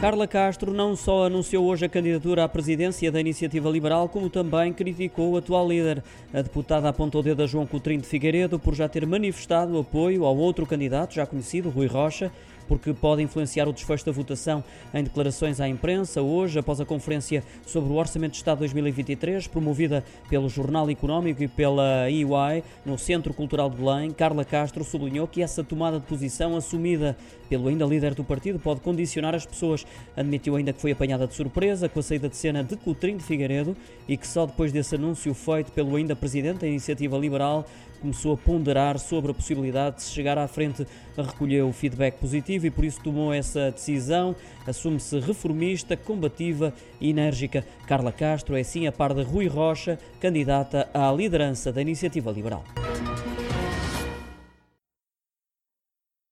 Carla Castro não só anunciou hoje a candidatura à presidência da Iniciativa Liberal, como também criticou o atual líder. A deputada apontou o dedo a João Coutrinho de Figueiredo por já ter manifestado apoio ao outro candidato já conhecido, Rui Rocha, porque pode influenciar o desfecho da votação em declarações à imprensa hoje, após a conferência sobre o Orçamento de Estado 2023, promovida pelo Jornal Económico e pela EY no Centro Cultural de Belém, Carla Castro sublinhou que essa tomada de posição assumida pelo ainda líder do partido pode condicionar as pessoas. Admitiu ainda que foi apanhada de surpresa com a saída de cena de Coutrinho de Figueiredo e que só depois desse anúncio feito pelo ainda presidente da Iniciativa Liberal começou a ponderar sobre a possibilidade de se chegar à frente. Recolheu o feedback positivo e por isso tomou essa decisão. Assume-se reformista, combativa e enérgica. Carla Castro é sim a par de Rui Rocha, candidata à liderança da Iniciativa Liberal.